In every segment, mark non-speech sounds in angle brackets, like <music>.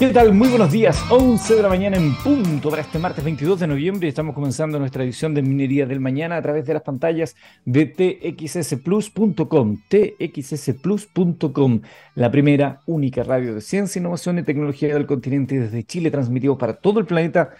¿Qué tal? Muy buenos días. 11 de la mañana en punto para este martes 22 de noviembre. Estamos comenzando nuestra edición de Minería del Mañana a través de las pantallas de txsplus.com. txsplus.com, la primera, única radio de ciencia, innovación y tecnología del continente desde Chile, transmitido para todo el planeta,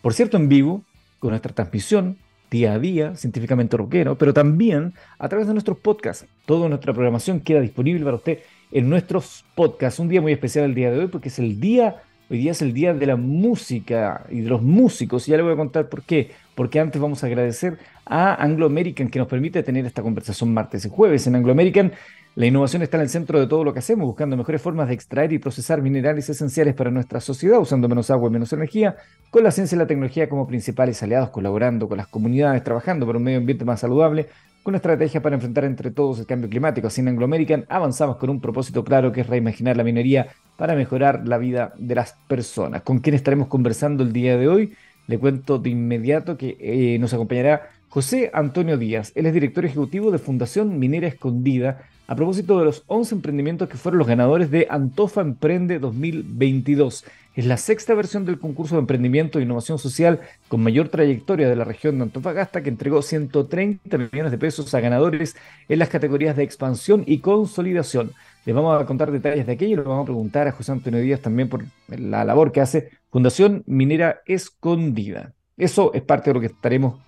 por cierto, en vivo, con nuestra transmisión día a día, científicamente rockero, pero también a través de nuestros podcasts. Toda nuestra programación queda disponible para usted en nuestros podcasts. Un día muy especial el día de hoy porque es el día, hoy día es el día de la música y de los músicos. Y ya le voy a contar por qué. Porque antes vamos a agradecer a Anglo American que nos permite tener esta conversación martes y jueves. En Anglo American la innovación está en el centro de todo lo que hacemos, buscando mejores formas de extraer y procesar minerales esenciales para nuestra sociedad, usando menos agua y menos energía, con la ciencia y la tecnología como principales aliados, colaborando con las comunidades, trabajando por un medio ambiente más saludable, con estrategia para enfrentar entre todos el cambio climático. Así en Anglo American avanzamos con un propósito claro que es reimaginar la minería para mejorar la vida de las personas. ¿Con quién estaremos conversando el día de hoy? Le cuento de inmediato que eh, nos acompañará José Antonio Díaz. Él es director ejecutivo de Fundación Minera Escondida a propósito de los 11 emprendimientos que fueron los ganadores de Antofa Emprende 2022. Es la sexta versión del concurso de emprendimiento e innovación social con mayor trayectoria de la región de Antofagasta que entregó 130 millones de pesos a ganadores en las categorías de expansión y consolidación. Les vamos a contar detalles de aquello y le vamos a preguntar a José Antonio Díaz también por la labor que hace Fundación Minera Escondida. Eso es parte de lo que estaremos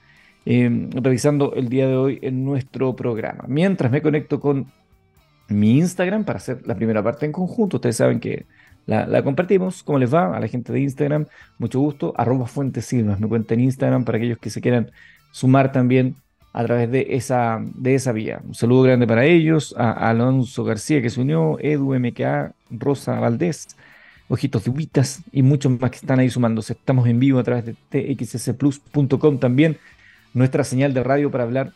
eh, revisando el día de hoy en nuestro programa. Mientras me conecto con mi Instagram para hacer la primera parte en conjunto. Ustedes saben que la, compartimos. ¿Cómo les va? A la gente de Instagram, mucho gusto. Arroba Fuentes Silvas, me cuenta en Instagram para aquellos que se quieran sumar también a través de esa, de esa vía. Un saludo grande para ellos, a Alonso García que se unió, Edu MKA, Rosa Valdés, Ojitos de Ubitas y muchos más que están ahí sumándose. Estamos en vivo a través de txsplus.com también, nuestra señal de radio para hablar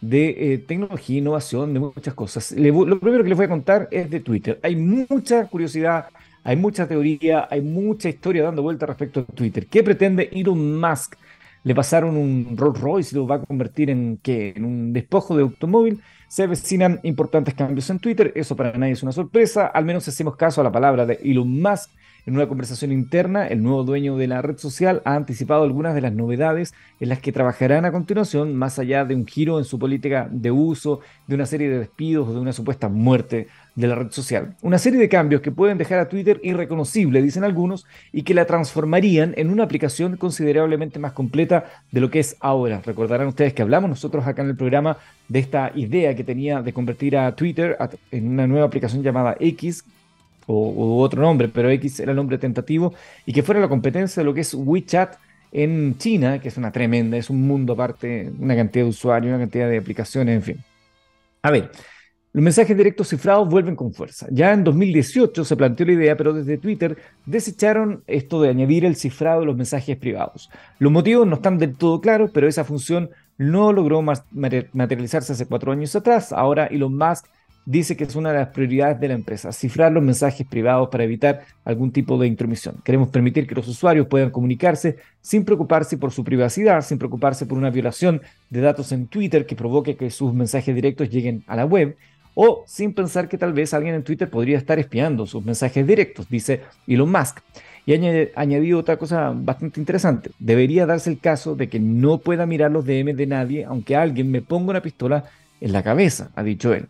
de eh, tecnología, innovación, de muchas cosas. lo primero que les voy a contar es de Twitter. Hay mucha curiosidad, hay mucha teoría, hay mucha historia dando vuelta respecto a Twitter. ¿Qué pretende Elon Musk? Le pasaron un Rolls Royce y lo va a convertir en, ¿qué? en un despojo de automóvil. Se avecinan importantes cambios en Twitter. Eso para nadie es una sorpresa. Al menos hacemos caso a la palabra de Elon Musk en una conversación interna, el nuevo dueño de la red social ha anticipado algunas de las novedades en las que trabajarán a continuación, más allá de un giro en su política de uso, de una serie de despidos o de una supuesta muerte de la red social. Una serie de cambios que pueden dejar a Twitter irreconocible, dicen algunos, y que la transformarían en una aplicación considerablemente más completa de lo que es ahora. Recordarán ustedes que hablamos nosotros acá en el programa de esta idea que tenía de convertir a Twitter en una nueva aplicación llamada X, o, otro nombre, pero X era el nombre tentativo, y que fuera la competencia de lo que es WeChat en China, que es una tremenda, es un mundo aparte, una cantidad de usuarios, una cantidad de aplicaciones, en fin. A ver, los mensajes directos cifrados vuelven con fuerza. Ya en 2018 se planteó la idea, pero desde Twitter desecharon esto de añadir el cifrado de los mensajes privados. Los motivos no están del todo claros, pero esa función no logró materializarse hace cuatro años atrás. Ahora Elon Musk dice que es una de las prioridades de la empresa, cifrar los mensajes privados para evitar algún tipo de intromisión. Queremos permitir que los usuarios puedan comunicarse sin preocuparse por su privacidad, sin preocuparse por una violación de datos en Twitter que provoque que sus mensajes directos lleguen a la web, o sin pensar que tal vez alguien en Twitter podría estar espiando sus mensajes directos, dice Elon Musk. Y ha añadido otra cosa bastante interesante. Debería darse el caso de que no pueda mirar los DM de nadie, aunque alguien me ponga una pistola en la cabeza, ha dicho él.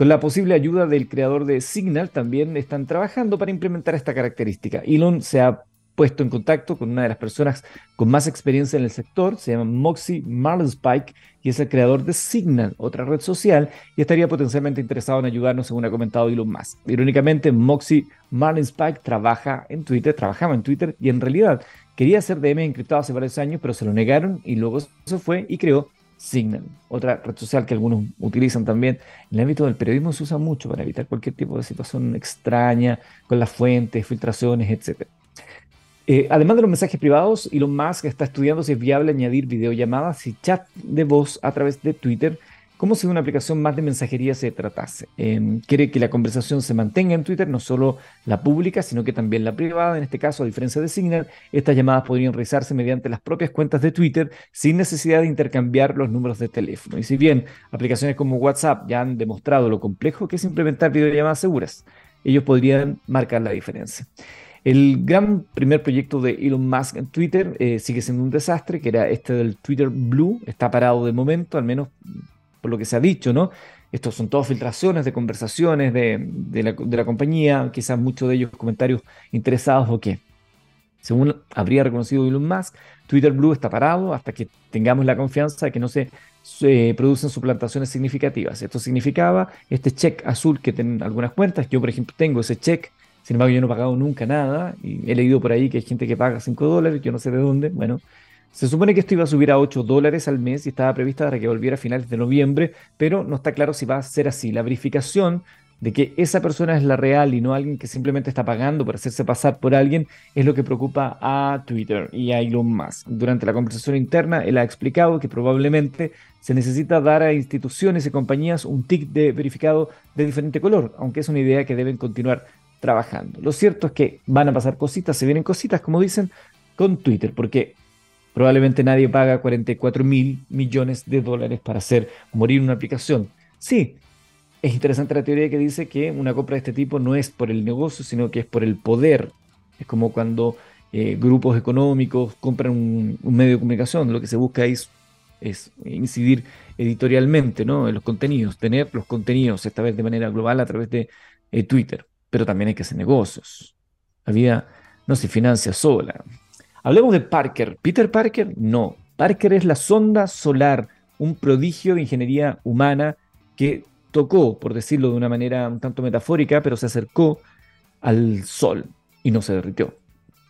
Con la posible ayuda del creador de Signal, también están trabajando para implementar esta característica. Elon se ha puesto en contacto con una de las personas con más experiencia en el sector, se llama Moxie Marlinspike, y es el creador de Signal, otra red social, y estaría potencialmente interesado en ayudarnos, según ha comentado Elon Musk. Irónicamente, Moxie Marlinspike trabaja en Twitter, trabajaba en Twitter, y en realidad quería hacer DM encriptado hace varios años, pero se lo negaron, y luego se fue y creó Signal, otra red social que algunos utilizan también. En el ámbito del periodismo se usa mucho para evitar cualquier tipo de situación extraña con las fuentes, filtraciones, etc. Eh, además de los mensajes privados, Elon Musk está estudiando si es viable añadir videollamadas y chat de voz a través de Twitter como si una aplicación más de mensajería se tratase. Em, quiere que la conversación se mantenga en Twitter, no solo la pública, sino que también la privada. En este caso, a diferencia de Signal, estas llamadas podrían realizarse mediante las propias cuentas de Twitter sin necesidad de intercambiar los números de teléfono. Y si bien aplicaciones como WhatsApp ya han demostrado lo complejo que es implementar videollamadas seguras, ellos podrían marcar la diferencia. El gran primer proyecto de Elon Musk en Twitter eh, sigue siendo un desastre, que era este del Twitter Blue, está parado de momento, al menos por lo que se ha dicho, ¿no? Estos son todas filtraciones de conversaciones de, la, de la, compañía, quizás muchos de ellos comentarios interesados o qué. Según habría reconocido Elon Musk, Twitter Blue está parado hasta que tengamos la confianza de que no se, producen suplantaciones significativas. Esto significaba este check azul que tienen algunas cuentas. Yo, por ejemplo, tengo ese check. Sin embargo, yo no he pagado nunca nada. Y he leído por ahí que hay gente que paga 5 dólares. Yo no sé de dónde. Bueno, se supone que esto iba a subir a 8 dólares al mes y estaba prevista para que volviera a finales de noviembre, pero no está claro si va a ser así. La verificación de que esa persona es la real y no alguien que simplemente está pagando por hacerse pasar por alguien, es lo que preocupa a Twitter y a Elon Musk. Durante la conversación interna, él ha explicado que probablemente se necesita dar a instituciones y compañías un tick de verificado de diferente color, aunque es una idea que deben continuar trabajando. Lo cierto es que van a pasar cositas, se vienen cositas, como dicen, con Twitter, porque probablemente nadie paga 44 mil millones de dólares para hacer morir una aplicación. Sí, es interesante la teoría que dice que una compra de este tipo no es por el negocio, sino que es por el poder. Es como cuando eh, grupos económicos compran un, medio de comunicación, lo que se busca es, incidir editorialmente ¿no? en los contenidos, tener los contenidos, esta vez de manera global a través de eh, Twitter. Pero también hay que hacer negocios. La vida no se financia sola. Hablemos de Parker. ¿Peter Parker? No. Parker es la sonda solar, un prodigio de ingeniería humana que tocó, por decirlo de una manera un tanto metafórica, pero se acercó al Sol y no se derritió,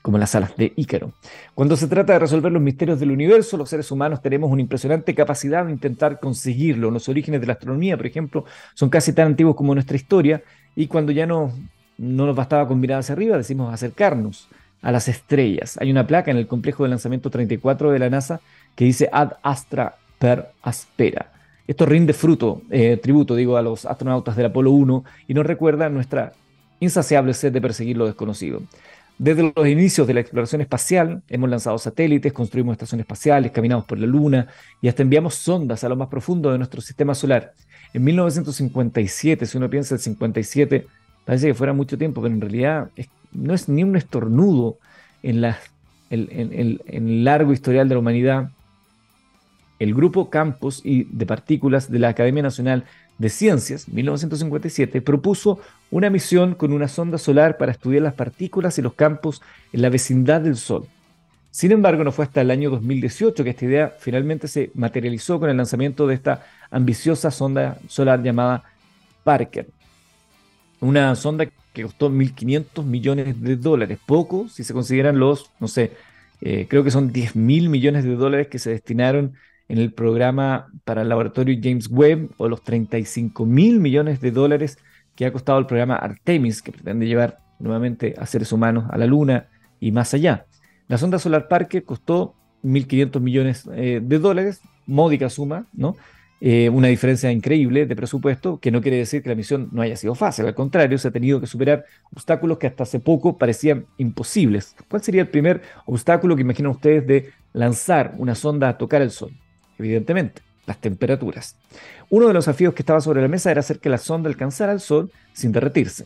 como las alas de Ícaro. Cuando se trata de resolver los misterios del universo, los seres humanos tenemos una impresionante capacidad de intentar conseguirlo. Los orígenes de la astronomía, por ejemplo, son casi tan antiguos como nuestra historia, y cuando ya no, no nos bastaba con mirar hacia arriba, decimos acercarnos a las estrellas. Hay una placa en el complejo de lanzamiento 34 de la NASA que dice Ad Astra per Aspera esto rinde fruto, eh, tributo, digo, a los astronautas del Apolo 1 y nos recuerda nuestra insaciable sed de perseguir lo desconocido. Desde los inicios de la exploración espacial, hemos lanzado satélites, construimos estaciones espaciales, caminamos por la Luna y hasta enviamos sondas a lo más profundo de nuestro sistema solar. En 1957, si uno piensa el 57, parece que fuera mucho tiempo, pero en realidad no es ni un estornudo en, el largo historial de la humanidad el Grupo Campos y de Partículas de la Academia Nacional de Ciencias, 1957, propuso una misión con una sonda solar para estudiar las partículas y los campos en la vecindad del Sol. Sin embargo, no fue hasta el año 2018 que esta idea finalmente se materializó con el lanzamiento de esta ambiciosa sonda solar llamada Parker. Una sonda que costó 1.500 millones de dólares, poco si se consideran los, no sé, eh, creo que son 10.000 millones de dólares que se destinaron en el programa para el laboratorio James Webb o los 35 mil millones de dólares que ha costado el programa Artemis, que pretende llevar nuevamente a seres humanos a la Luna y más allá. La sonda Solar Parker costó 1.500 millones eh, de dólares, módica suma, ¿no? Eh, una diferencia increíble de presupuesto, que no quiere decir que la misión no haya sido fácil, al contrario, se ha tenido que superar obstáculos que hasta hace poco parecían imposibles. ¿Cuál sería el primer obstáculo que imaginan ustedes de lanzar una sonda a tocar el Sol? evidentemente, las temperaturas. Uno de los desafíos que estaba sobre la mesa era hacer que la sonda alcanzara el Sol sin derretirse.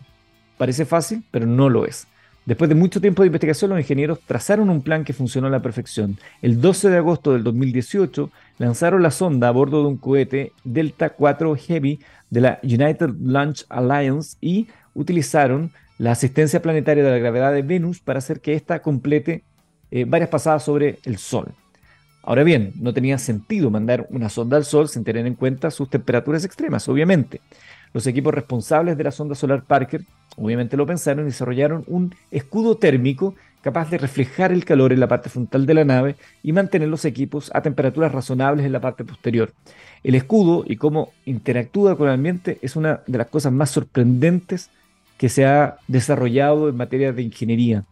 Parece fácil, pero no lo es. Después de mucho tiempo de investigación, los ingenieros trazaron un plan que funcionó a la perfección. El 12 de agosto del 2018 lanzaron la sonda a bordo de un cohete Delta 4 Heavy de la United Launch Alliance y utilizaron la asistencia planetaria de la gravedad de Venus para hacer que ésta complete eh, varias pasadas sobre el Sol. Ahora bien, no tenía sentido mandar una sonda al Sol sin tener en cuenta sus temperaturas extremas, obviamente. Los equipos responsables de la sonda solar Parker obviamente lo pensaron y desarrollaron un escudo térmico capaz de reflejar el calor en la parte frontal de la nave y mantener los equipos a temperaturas razonables en la parte posterior. El escudo y cómo interactúa con el ambiente es una de las cosas más sorprendentes que se ha desarrollado en materia de ingeniería.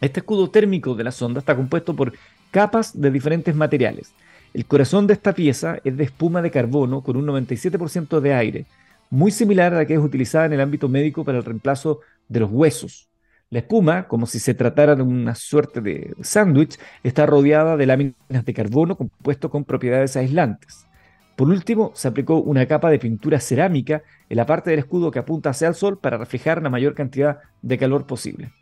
Este escudo térmico de la sonda está compuesto por capas de diferentes materiales. El corazón de esta pieza es de espuma de carbono con un 97% de aire, muy similar a la que es utilizada en el ámbito médico para el reemplazo de los huesos. La espuma, como si se tratara de una suerte de sándwich, está rodeada de láminas de carbono compuesto con propiedades aislantes. Por último, se aplicó una capa de pintura cerámica en la parte del escudo que apunta hacia el sol para reflejar la mayor cantidad de calor posible.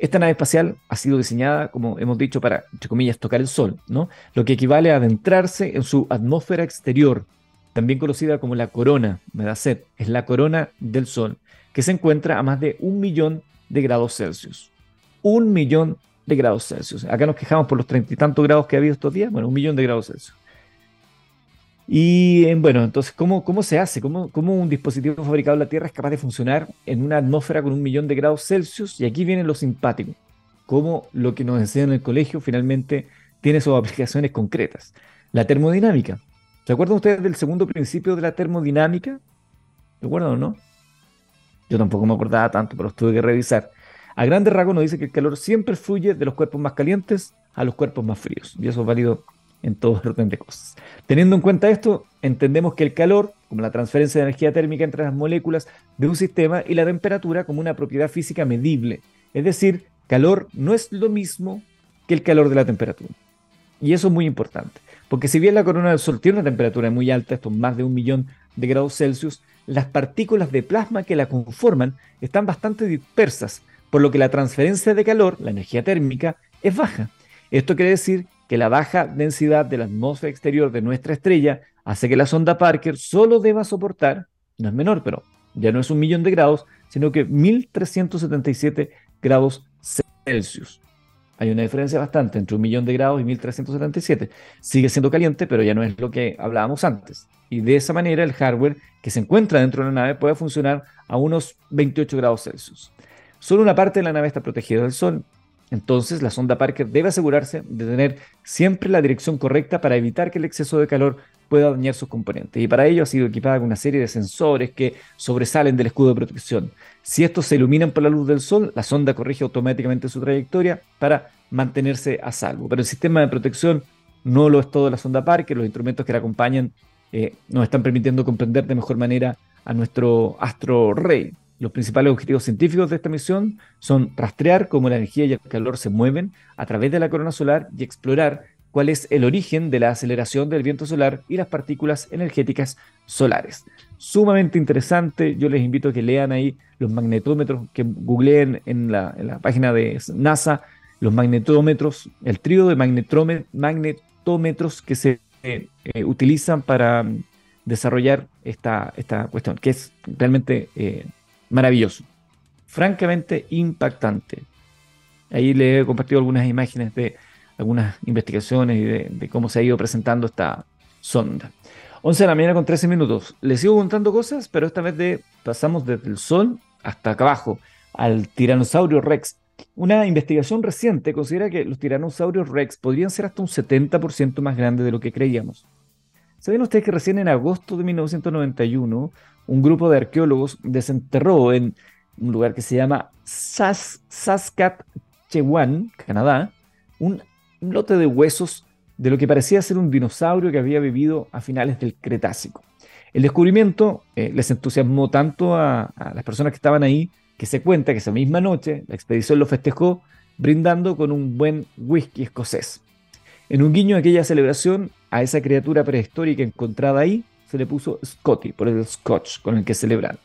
Esta nave espacial ha sido diseñada, como hemos dicho, para, entre tocar el Sol, ¿no? Lo que equivale a adentrarse en su atmósfera exterior, también conocida como la corona, me da sed, es la corona del Sol, que se encuentra a más de un millón de grados Celsius. Un millón de grados Celsius. Acá nos quejamos por los treinta y tantos grados que ha habido estos días, bueno, un millón de grados Celsius. Y eh, bueno, entonces, ¿cómo, cómo se hace? ¿Cómo, ¿Cómo, un dispositivo fabricado en la Tierra es capaz de funcionar en una atmósfera con un millón de grados Celsius? Y aquí viene lo simpático. Cómo lo que nos enseñan en el colegio finalmente tiene sus aplicaciones concretas. La termodinámica. ¿Se acuerdan ustedes del segundo principio de la termodinámica? ¿Se acuerdan o no? Yo tampoco me acordaba tanto, pero los tuve que revisar. A grandes rasgos nos dice que el calor siempre fluye de los cuerpos más calientes a los cuerpos más fríos. Y eso es válido en todo <laughs> orden de cosas. Teniendo en cuenta esto, entendemos que el calor, como la transferencia de energía térmica entre las moléculas de un sistema, y la temperatura como una propiedad física medible. Es decir, calor no es lo mismo que el calor de la temperatura. Y eso es muy importante, porque si bien la corona del Sol tiene una temperatura muy alta, esto es más de un millón de grados Celsius, las partículas de plasma que la conforman están bastante dispersas, por lo que la transferencia de calor, la energía térmica, es baja. Esto quiere decir que la baja densidad de la atmósfera exterior de nuestra estrella hace que la sonda Parker solo deba soportar, no es menor, pero ya no es un millón de grados, sino que 1377 grados Celsius. Hay una diferencia bastante entre un millón de grados y 1377. Sigue siendo caliente, pero ya no es lo que hablábamos antes. Y de esa manera el hardware que se encuentra dentro de la nave puede funcionar a unos 28 grados Celsius. Solo una parte de la nave está protegida del sol entonces, la sonda Parker debe asegurarse de tener siempre la dirección correcta para evitar que el exceso de calor pueda dañar sus componentes. Y para ello ha sido equipada con una serie de sensores que sobresalen del escudo de protección. Si estos se iluminan por la luz del sol, la sonda corrige automáticamente su trayectoria para mantenerse a salvo. Pero el sistema de protección no lo es todo la sonda Parker. Los instrumentos que la acompañan eh, nos están permitiendo comprender de mejor manera a nuestro astro rey. Los principales objetivos científicos de esta misión son rastrear cómo la energía y el calor se mueven a través de la corona solar y explorar cuál es el origen de la aceleración del viento solar y las partículas energéticas solares. Sumamente interesante, yo les invito a que lean ahí los magnetómetros, que googleen en la, página de NASA los magnetómetros, el trío de magnetómetros que se eh, utilizan para desarrollar esta, esta cuestión, que es realmente... Eh, maravilloso, francamente impactante. Ahí le he compartido algunas imágenes de algunas investigaciones y de, cómo se ha ido presentando esta sonda. 11 de la mañana con 13 minutos. Les sigo contando cosas, pero esta vez de, pasamos desde el Sol hasta acá abajo, al tiranosaurio Rex. Una investigación reciente considera que los tiranosaurios Rex podrían ser hasta un 70% más grandes de lo que creíamos. ¿Saben ustedes que recién en agosto de 1991 un grupo de arqueólogos desenterró en un lugar que se llama Saskatchewan, Canadá, un lote de huesos de lo que parecía ser un dinosaurio que había vivido a finales del Cretácico. El descubrimiento eh, les entusiasmó tanto a, a, las personas que estaban ahí que se cuenta que esa misma noche la expedición lo festejó brindando con un buen whisky escocés. En un guiño de aquella celebración, a esa criatura prehistórica encontrada ahí se le puso Scotty, por el scotch con el que celebran.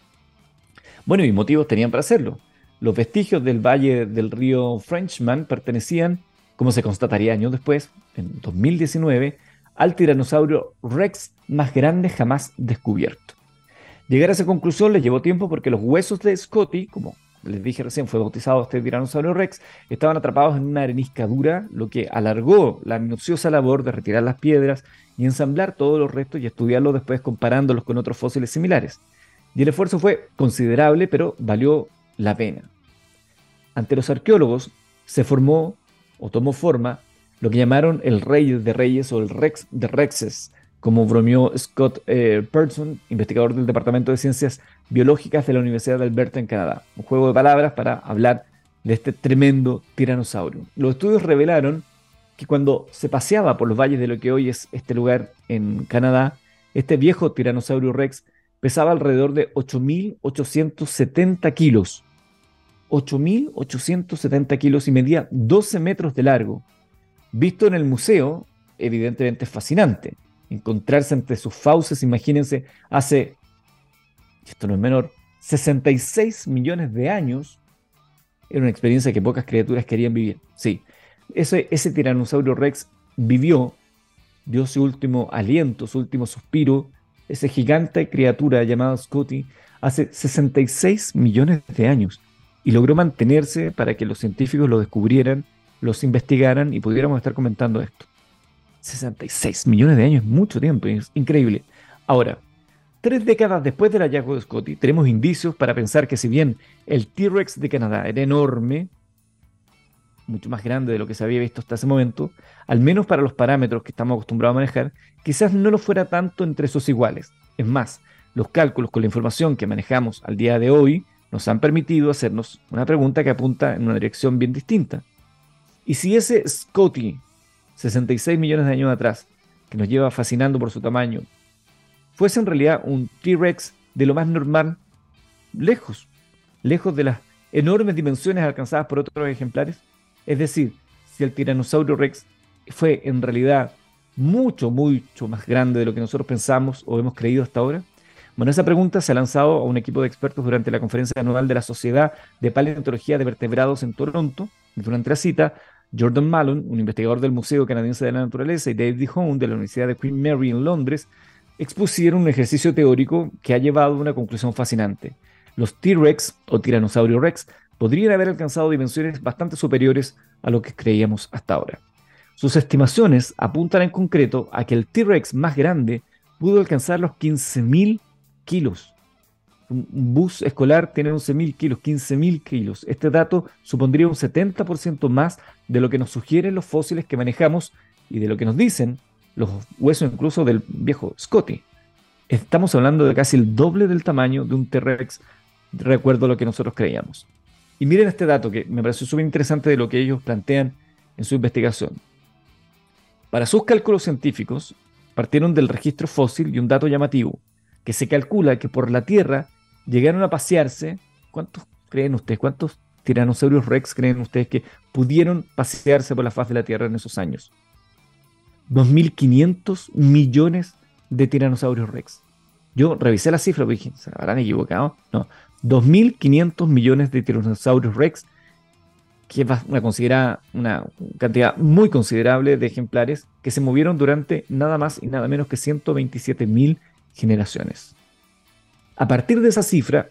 Bueno, y motivos tenían para hacerlo. Los vestigios del valle del río Frenchman pertenecían, como se constataría años después, en 2019, al tiranosaurio Rex más grande jamás descubierto. Llegar a esa conclusión les llevó tiempo porque los huesos de Scotty, como les dije recién, fue bautizado este tiranosaurio Rex, estaban atrapados en una arenisca dura, lo que alargó la minuciosa labor de retirar las piedras y ensamblar todos los restos y estudiarlos después comparándolos con otros fósiles similares. Y el esfuerzo fue considerable, pero valió la pena. Ante los arqueólogos se formó o tomó forma lo que llamaron el Rey de Reyes o el Rex de Rexes, como bromeó Scott eh, Person, investigador del Departamento de Ciencias Biológicas de la Universidad de Alberta en Canadá. Un juego de palabras para hablar de este tremendo tiranosaurio. Los estudios revelaron que cuando se paseaba por los valles de lo que hoy es este lugar en Canadá, este viejo tiranosaurio rex pesaba alrededor de 8.870 kilos. 8.870 kilos y medía 12 metros de largo. Visto en el museo, evidentemente es fascinante. Encontrarse entre sus fauces, imagínense, hace, esto no es menor, 66 millones de años, era una experiencia que pocas criaturas querían vivir. Sí, ese, ese tiranosaurio rex vivió, dio su último aliento, su último suspiro, esa gigante criatura llamada Scotty, hace 66 millones de años y logró mantenerse para que los científicos lo descubrieran, los investigaran y pudiéramos estar comentando esto. 66 millones de años mucho tiempo, es increíble. Ahora, tres décadas después del hallazgo de Scotty, tenemos indicios para pensar que si bien el T-Rex de Canadá era enorme, mucho más grande de lo que se había visto hasta ese momento, al menos para los parámetros que estamos acostumbrados a manejar, quizás no lo fuera tanto entre sus iguales. Es más, los cálculos con la información que manejamos al día de hoy nos han permitido hacernos una pregunta que apunta en una dirección bien distinta. Y si ese Scotty, 66 millones de años atrás, que nos lleva fascinando por su tamaño, fuese en realidad un T-Rex de lo más normal, lejos, lejos de las enormes dimensiones alcanzadas por otros ejemplares, es decir, si el tiranosaurio rex fue en realidad mucho, mucho más grande de lo que nosotros pensamos o hemos creído hasta ahora? Bueno, esa pregunta se ha lanzado a un equipo de expertos durante la conferencia anual de la Sociedad de Paleontología de Vertebrados en Toronto. Durante la cita, Jordan Mallon, un investigador del Museo Canadiense de la Naturaleza, y David Hone, de la Universidad de Queen Mary en Londres, expusieron un ejercicio teórico que ha llevado a una conclusión fascinante. Los T-Rex o Tiranosaurio Rex podrían haber alcanzado dimensiones bastante superiores a lo que creíamos hasta ahora. Sus estimaciones apuntan en concreto a que el T-Rex más grande pudo alcanzar los 15.000 kilos. Un bus escolar tiene 11.000 kilos, 15.000 kilos. Este dato supondría un 70% más de lo que nos sugieren los fósiles que manejamos y de lo que nos dicen los huesos incluso del viejo Scotty. Estamos hablando de casi el doble del tamaño de un T-Rex, recuerdo lo que nosotros creíamos. Y miren este dato que me pareció súper interesante de lo que ellos plantean en su investigación. Para sus cálculos científicos, partieron del registro fósil y un dato llamativo, que se calcula que por la Tierra llegaron a pasearse, ¿cuántos creen ustedes? ¿Cuántos tiranosaurios rex creen ustedes que pudieron pasearse por la faz de la Tierra en esos años? 2.500 millones de tiranosaurios rex. Yo revisé la cifra y dije, ¿se habrán equivocado? No, 2.500 millones de tiranosaurios rex, que es una, una cantidad muy considerable de ejemplares que se movieron durante nada más y nada menos que 127.000 generaciones. A partir de esa cifra,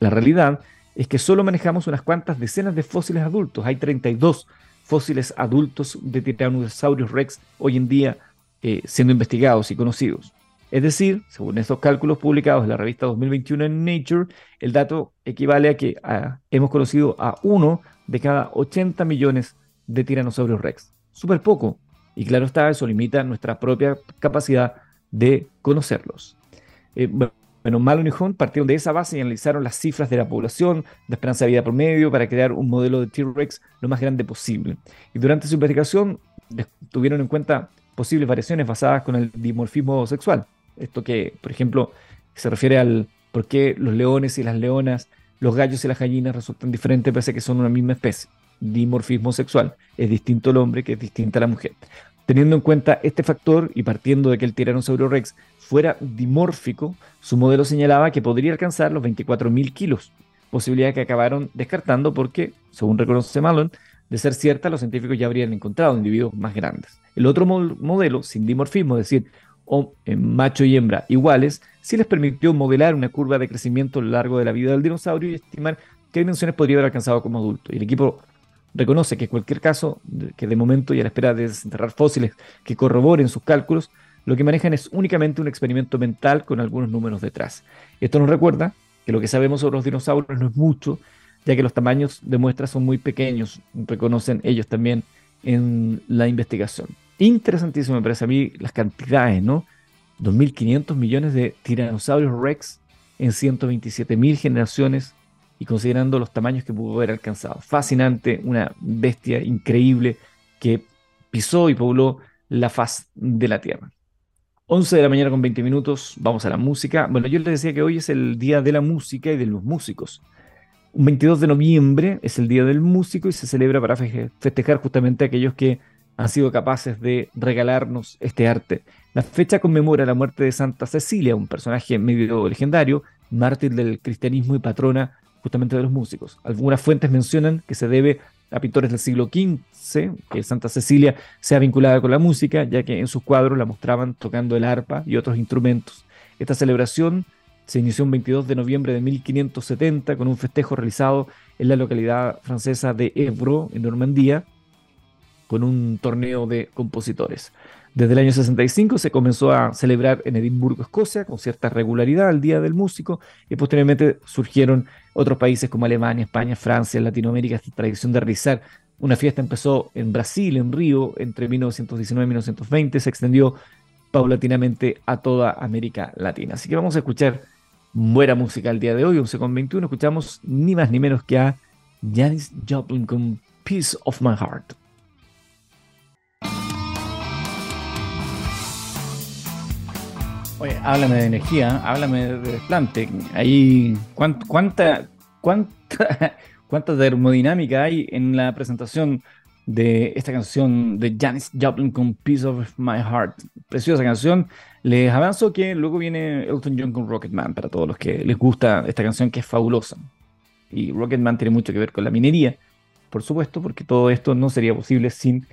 la realidad es que solo manejamos unas cuantas decenas de fósiles adultos. Hay 32 fósiles adultos de tiranosaurios rex hoy en día eh, siendo investigados y conocidos. Es decir, según estos cálculos publicados en la revista 2021 en Nature, el dato equivale a que hemos conocido a uno de cada 80 millones de tiranosaurios rex. Súper poco. Y claro está, eso limita nuestra propia capacidad de conocerlos. Eh, bueno, Malone y Hunt partieron de esa base y analizaron las cifras de la población, de esperanza de vida promedio, para crear un modelo de T-Rex lo más grande posible. Y durante su investigación tuvieron en cuenta posibles variaciones basadas con el dimorfismo sexual. Esto que, por ejemplo, se refiere al por qué los leones y las leonas, los gallos y las gallinas resultan diferentes pese a que son una misma especie. Dimorfismo sexual. Es distinto el hombre que es distinta la mujer. Teniendo en cuenta este factor y partiendo de que el tiranosaurio rex fuera dimórfico, su modelo señalaba que podría alcanzar los 24.000 kilos, posibilidad que acabaron descartando porque, según reconoce Malone, de ser cierta, los científicos ya habrían encontrado individuos más grandes. El otro modelo, sin dimorfismo, es decir, o en macho y hembra iguales, sí les permitió modelar una curva de crecimiento a lo largo de la vida del dinosaurio y estimar qué dimensiones podría haber alcanzado como adulto. Y el equipo reconoce que cualquier caso, que de momento y a la espera de desenterrar fósiles que corroboren sus cálculos, lo que manejan es únicamente un experimento mental con algunos números detrás. Esto nos recuerda que lo que sabemos sobre los dinosaurios no es mucho, ya que los tamaños de muestras son muy pequeños, reconocen ellos también en la investigación. Interesantísimo me parece a mí las cantidades, ¿no? 2.500 millones de tiranosaurios rex en 127.000 generaciones y considerando los tamaños que pudo haber alcanzado. Fascinante, una bestia increíble que pisó y pobló la faz de la Tierra. 11 de la mañana con 20 minutos, vamos a la música. Bueno, yo les decía que hoy es el día de la música y de los músicos. Un 22 de noviembre es el día del músico y se celebra para festejar justamente a aquellos que han sido capaces de regalarnos este arte. La fecha conmemora la muerte de Santa Cecilia, un personaje medio legendario, mártir del cristianismo y patrona justamente de los músicos. Algunas fuentes mencionan que se debe a pintores del siglo XV, que Santa Cecilia sea vinculada con la música, ya que en sus cuadros la mostraban tocando el arpa y otros instrumentos. Esta celebración se inició un 22 de noviembre de 1570 con un festejo realizado en la localidad francesa de Évreux, en Normandía, con un torneo de compositores. Desde el año 65 se comenzó a celebrar en Edimburgo, Escocia, con cierta regularidad el Día del Músico, y posteriormente surgieron otros países como Alemania, España, Francia, Latinoamérica. Esta tradición de realizar una fiesta empezó en Brasil, en Río, entre 1919 y 1920, se extendió paulatinamente a toda América Latina. Así que vamos a escuchar buena música el día de hoy, 11 con 21, escuchamos ni más ni menos que a Janis Joplin con Peace of My Heart. Oye, háblame de energía, háblame de desplante. Ahí, ¿cuánta, cuánta, cuánta, <laughs> cuánta termodinámica hay en la presentación de esta canción de Janis Joplin con Peace of My Heart? Preciosa canción les avanzo que luego viene Elton John con Rocketman, para todos los que les gusta esta canción que es fabulosa. Y Rocketman tiene mucho que ver con la minería, por supuesto, porque todo esto no sería posible sin,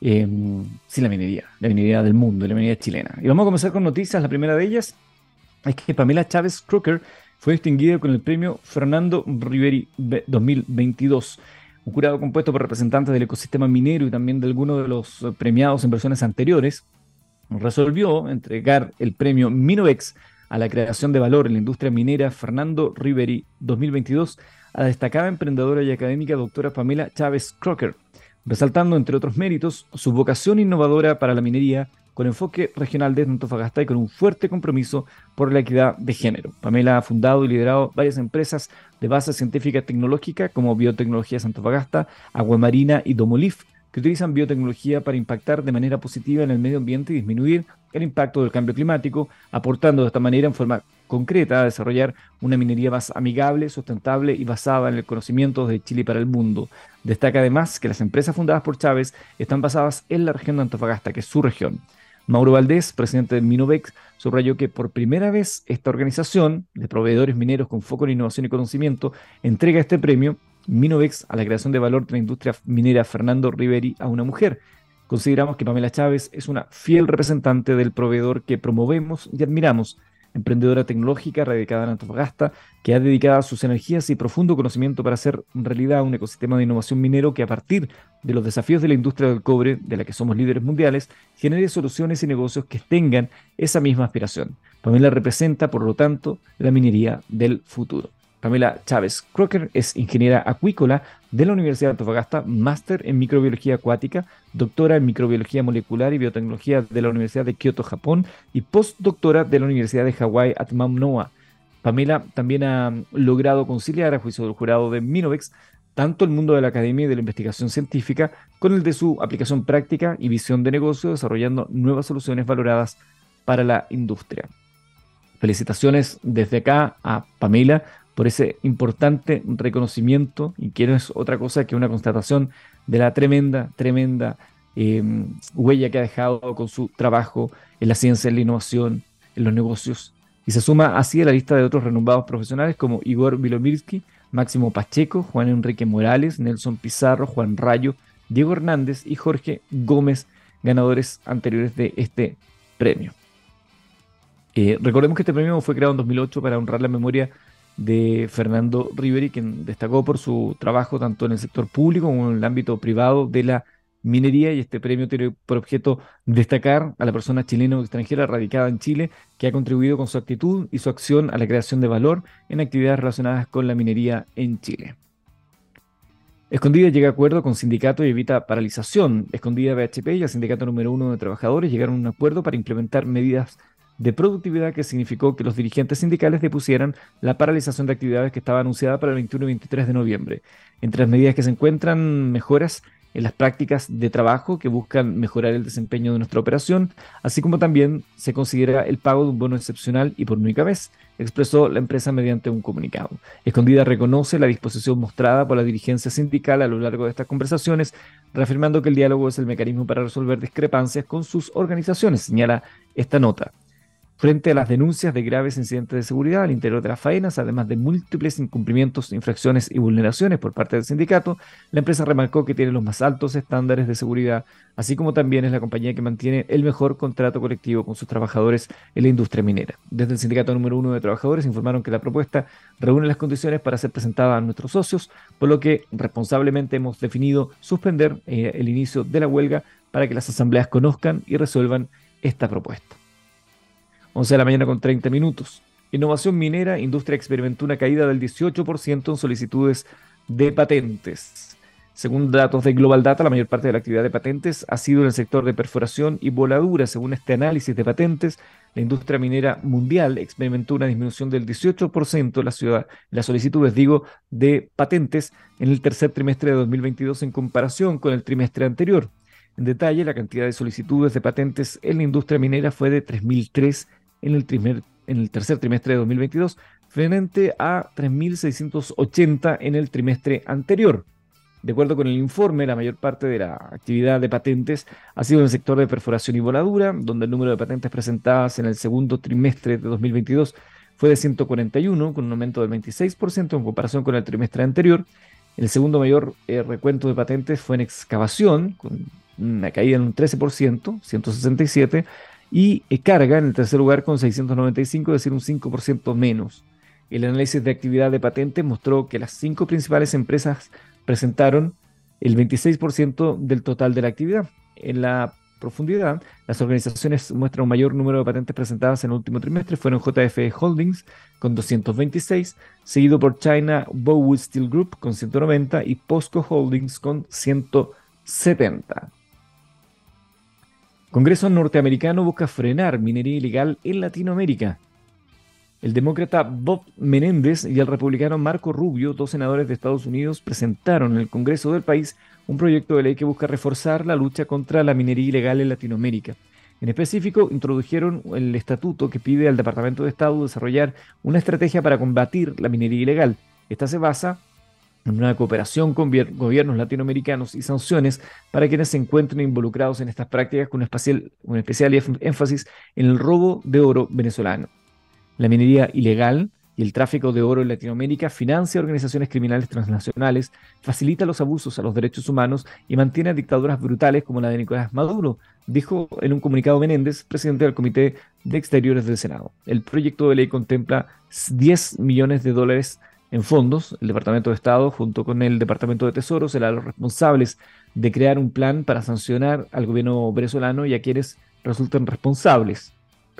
em, sin la minería, la minería del mundo, la minería chilena. Y vamos a comenzar con noticias. La primera de ellas es que Pamela Chávez Crooker fue distinguida con el premio Fernando Riveri 2022 un jurado compuesto por representantes del ecosistema minero y también de algunos de los premiados en versiones anteriores, resolvió entregar el premio Minovex a la creación de valor en la industria minera Fernando Riveri 2022 a la destacada emprendedora y académica doctora Pamela Chávez Crocker, resaltando entre otros méritos su vocación innovadora para la minería con enfoque regional de Antofagasta y con un fuerte compromiso por la equidad de género. Pamela ha fundado y liderado varias empresas de base científica tecnológica como Biotecnologías Antofagasta, Agua Marina y Domolif, que utilizan biotecnología para impactar de manera positiva en el medio ambiente y disminuir el impacto del cambio climático, aportando de esta manera en forma concreta a desarrollar una minería más amigable, sustentable y basada en el conocimiento de Chile para el mundo. Destaca además que las empresas fundadas por Chávez están basadas en la región de Antofagasta, que es su región. Mauro Valdés, presidente de Minovex, subrayó que por primera vez esta organización de proveedores mineros con foco en innovación y conocimiento entrega este premio Minovex a la creación de valor de la industria minera Fernando Riveri a una mujer. Consideramos que Pamela Chávez es una fiel representante del proveedor que promovemos y admiramos, emprendedora tecnológica radicada en Antofagasta, que ha dedicado sus energías y profundo conocimiento para hacer realidad un ecosistema de innovación minero que a partir de los desafíos de la industria del cobre, de la que somos líderes mundiales, genere soluciones y negocios que tengan esa misma aspiración. Pamela representa, por lo tanto, la minería del futuro. Pamela Chávez Crocker es ingeniera acuícola de la Universidad de Antofagasta, máster en microbiología acuática, doctora en microbiología molecular y biotecnología de la Universidad de Kioto, Japón, y postdoctora de la Universidad de Hawái at Noah. Pamela también ha logrado conciliar, a juicio del jurado de Minovex, tanto el mundo de la academia y de la investigación científica con el de su aplicación práctica y visión de negocio, desarrollando nuevas soluciones valoradas para la industria. Felicitaciones desde acá a Pamela por ese importante reconocimiento y que no es otra cosa que una constatación de la tremenda, tremenda em, huella que ha dejado con su trabajo en la ciencia, en la innovación, en los negocios. Y se suma así a la lista de otros renombrados profesionales como Igor Vilomirsky, Máximo Pacheco, Juan Enrique Morales, Nelson Pizarro, Juan Rayo, Diego Hernández y Jorge Gómez, ganadores anteriores de este premio. Eh, recordemos que este premio fue creado en 2008 para honrar la memoria de Fernando Riveri, quien destacó por su trabajo tanto en el sector público como en el ámbito privado de la minería y este premio tiene por objeto destacar a la persona chilena o extranjera radicada en Chile que ha contribuido con su actitud y su acción a la creación de valor en actividades relacionadas con la minería en Chile. Escondida llega a acuerdo con sindicato y evita paralización. Escondida BHP y el sindicato número uno de trabajadores llegaron a un acuerdo para implementar medidas de productividad que significó que los dirigentes sindicales depusieran la paralización de actividades que estaba anunciada para el 21 y 23 de noviembre. Entre las medidas que se encuentran mejoras en las prácticas de trabajo que buscan mejorar el desempeño de nuestra operación, así como también se considera el pago de un bono excepcional y por única vez, expresó la empresa mediante un comunicado. Escondida reconoce la disposición mostrada por la dirigencia sindical a lo largo de estas conversaciones, reafirmando que el diálogo es el mecanismo para resolver discrepancias con sus organizaciones, señala esta nota. Frente a las denuncias de graves incidentes de seguridad al interior de las faenas, además de múltiples incumplimientos, infracciones y vulneraciones por parte del sindicato, la empresa remarcó que tiene los más altos estándares de seguridad, así como también es la compañía que mantiene el mejor contrato colectivo con sus trabajadores en la industria minera. Desde el sindicato número uno de trabajadores informaron que la propuesta reúne las condiciones para ser presentada a nuestros socios, por lo que responsablemente hemos definido suspender eh, el inicio de la huelga para que las asambleas conozcan y resuelvan esta propuesta. 11 de la mañana con 30 minutos. Innovación minera, industria experimentó una caída del 18% en solicitudes de patentes. Según datos de Global Data, la mayor parte de la actividad de patentes ha sido en el sector de perforación y voladura. Según este análisis de patentes, la industria minera mundial experimentó una disminución del 18% en la ciudad, las solicitudes, digo, de patentes en el tercer trimestre de 2022 en comparación con el trimestre anterior. En detalle, la cantidad de solicitudes de patentes en la industria minera fue de 3.003 en el, en el tercer trimestre de 2022 frente a 3.680 en el trimestre anterior. De acuerdo con el informe, la mayor parte de la actividad de patentes ha sido en el sector de perforación y voladura, donde el número de patentes presentadas en el segundo trimestre de 2022 fue de 141, con un aumento del 26% en comparación con el trimestre anterior. El segundo mayor eh, recuento de patentes fue en excavación, con una caída en un 13%, 167, y eh, carga en el tercer lugar con 695, es decir, un 5% menos. El análisis de actividad de patentes mostró que las cinco principales empresas presentaron el 26% del total de la actividad. En la profundidad, las organizaciones muestran un mayor número de patentes presentadas en el último trimestre. Fueron JFE Holdings con 226, seguido por China Bowood Steel Group con 190 y POSCO Holdings con 170. Congreso norteamericano busca frenar minería ilegal en Latinoamérica. El demócrata Bob Menéndez y el republicano Marco Rubio, dos senadores de Estados Unidos, presentaron en el Congreso del país un proyecto de ley que busca reforzar la lucha contra la minería ilegal en Latinoamérica. En específico, introdujeron el estatuto que pide al Departamento de Estado desarrollar una estrategia para combatir la minería ilegal. Esta se basa una cooperación con gobiernos latinoamericanos y sanciones para quienes se encuentren involucrados en estas prácticas con un especial, un especial énfasis en el robo de oro venezolano. La minería ilegal y el tráfico de oro en Latinoamérica financia organizaciones criminales transnacionales, facilita los abusos a los derechos humanos y mantiene dictaduras brutales como la de Nicolás Maduro, dijo en un comunicado Menéndez, presidente del Comité de Exteriores del Senado. El proyecto de ley contempla 10 millones de dólares en fondos, el Departamento de Estado, junto con el Departamento de Tesoro, serán los responsables de crear un plan para sancionar al gobierno venezolano y a quienes resulten responsables.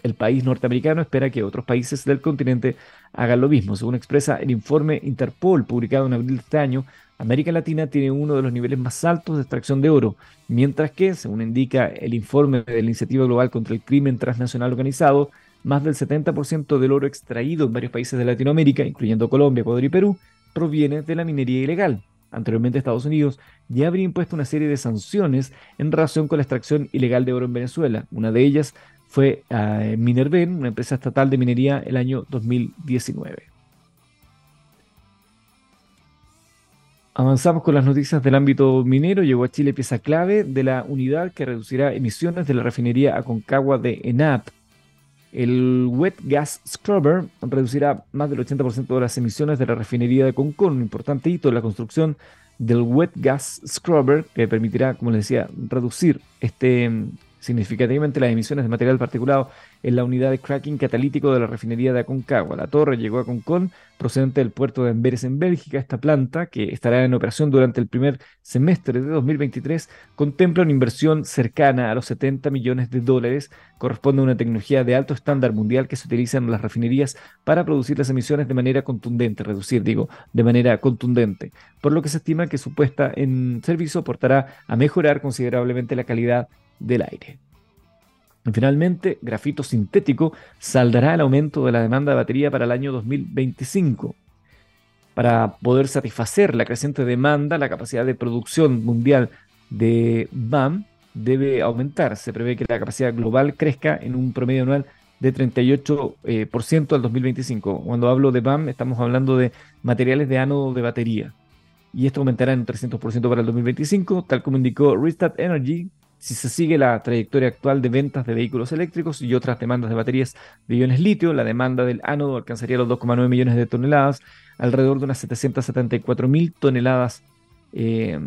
El país norteamericano espera que otros países del continente hagan lo mismo. Según expresa el informe Interpol publicado en abril de este año, América Latina tiene uno de los niveles más altos de extracción de oro, mientras que, según indica el informe de la Iniciativa Global contra el Crimen Transnacional Organizado, más del 70% del oro extraído en varios países de Latinoamérica, incluyendo Colombia, Ecuador y Perú, proviene de la minería ilegal. Anteriormente Estados Unidos ya habría impuesto una serie de sanciones en relación con la extracción ilegal de oro en Venezuela. Una de ellas fue a eh, Minerven, una empresa estatal de minería, el año 2019. Avanzamos con las noticias del ámbito minero. Llegó a Chile pieza clave de la unidad que reducirá emisiones de la refinería Aconcagua de ENAP. El Wet Gas Scrubber reducirá más del 80% de las emisiones de la refinería de Concón, un importante hito en la construcción del Wet Gas Scrubber que permitirá, como les decía, reducir este significativamente las emisiones de material particulado en la unidad de cracking catalítico de la refinería de Aconcagua. La torre llegó a Concón procedente del puerto de Amberes en Bélgica. Esta planta, que estará en operación durante el primer semestre de 2023, contempla una inversión cercana a los 70 millones de dólares. Corresponde a una tecnología de alto estándar mundial que se utiliza en las refinerías para producir las emisiones de manera contundente, reducir, digo, de manera contundente. Por lo que se estima que su puesta en servicio aportará a mejorar considerablemente la calidad del aire. Y finalmente, grafito sintético saldará el aumento de la demanda de batería para el año 2025. Para poder satisfacer la creciente demanda, la capacidad de producción mundial de BAM debe aumentar. Se prevé que la capacidad global crezca en un promedio anual de 38% eh, al 2025. Cuando hablo de BAM, estamos hablando de materiales de ánodo de batería. Y esto aumentará en 300% para el 2025, tal como indicó Restart Energy, si se sigue la trayectoria actual de ventas de vehículos eléctricos y otras demandas de baterías de iones litio, la demanda del ánodo alcanzaría los 2,9 millones de toneladas, alrededor de unas 774 mil toneladas eh,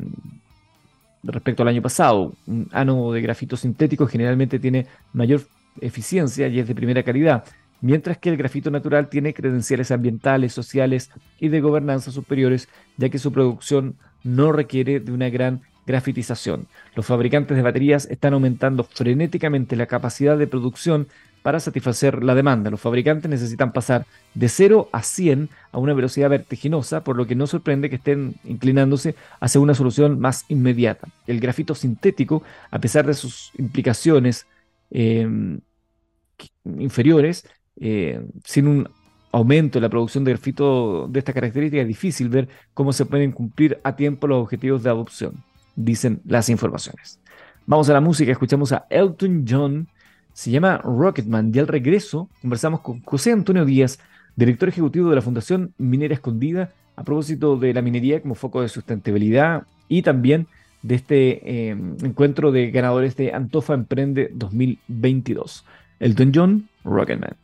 respecto al año pasado. Un ánodo de grafito sintético generalmente tiene mayor eficiencia y es de primera calidad, mientras que el grafito natural tiene credenciales ambientales, sociales y de gobernanza superiores, ya que su producción no requiere de una gran grafitización. Los fabricantes de baterías están aumentando frenéticamente la capacidad de producción para satisfacer la demanda. Los fabricantes necesitan pasar de 0 a 100 a una velocidad vertiginosa, por lo que no sorprende que estén inclinándose hacia una solución más inmediata. El grafito sintético, a pesar de sus implicaciones em, inferiores, eh, sin un aumento en la producción de grafito de esta característica, es difícil ver cómo se pueden cumplir a tiempo los objetivos de adopción, dicen las informaciones. Vamos a la música, escuchamos a Elton John se llama Rocketman y al regreso conversamos con José Antonio Díaz, director ejecutivo de la Fundación Minera Escondida, a propósito de la minería como foco de sustentabilidad y también de este eh, encuentro de ganadores de Antofa Emprende 2022. Elton John, Rocketman.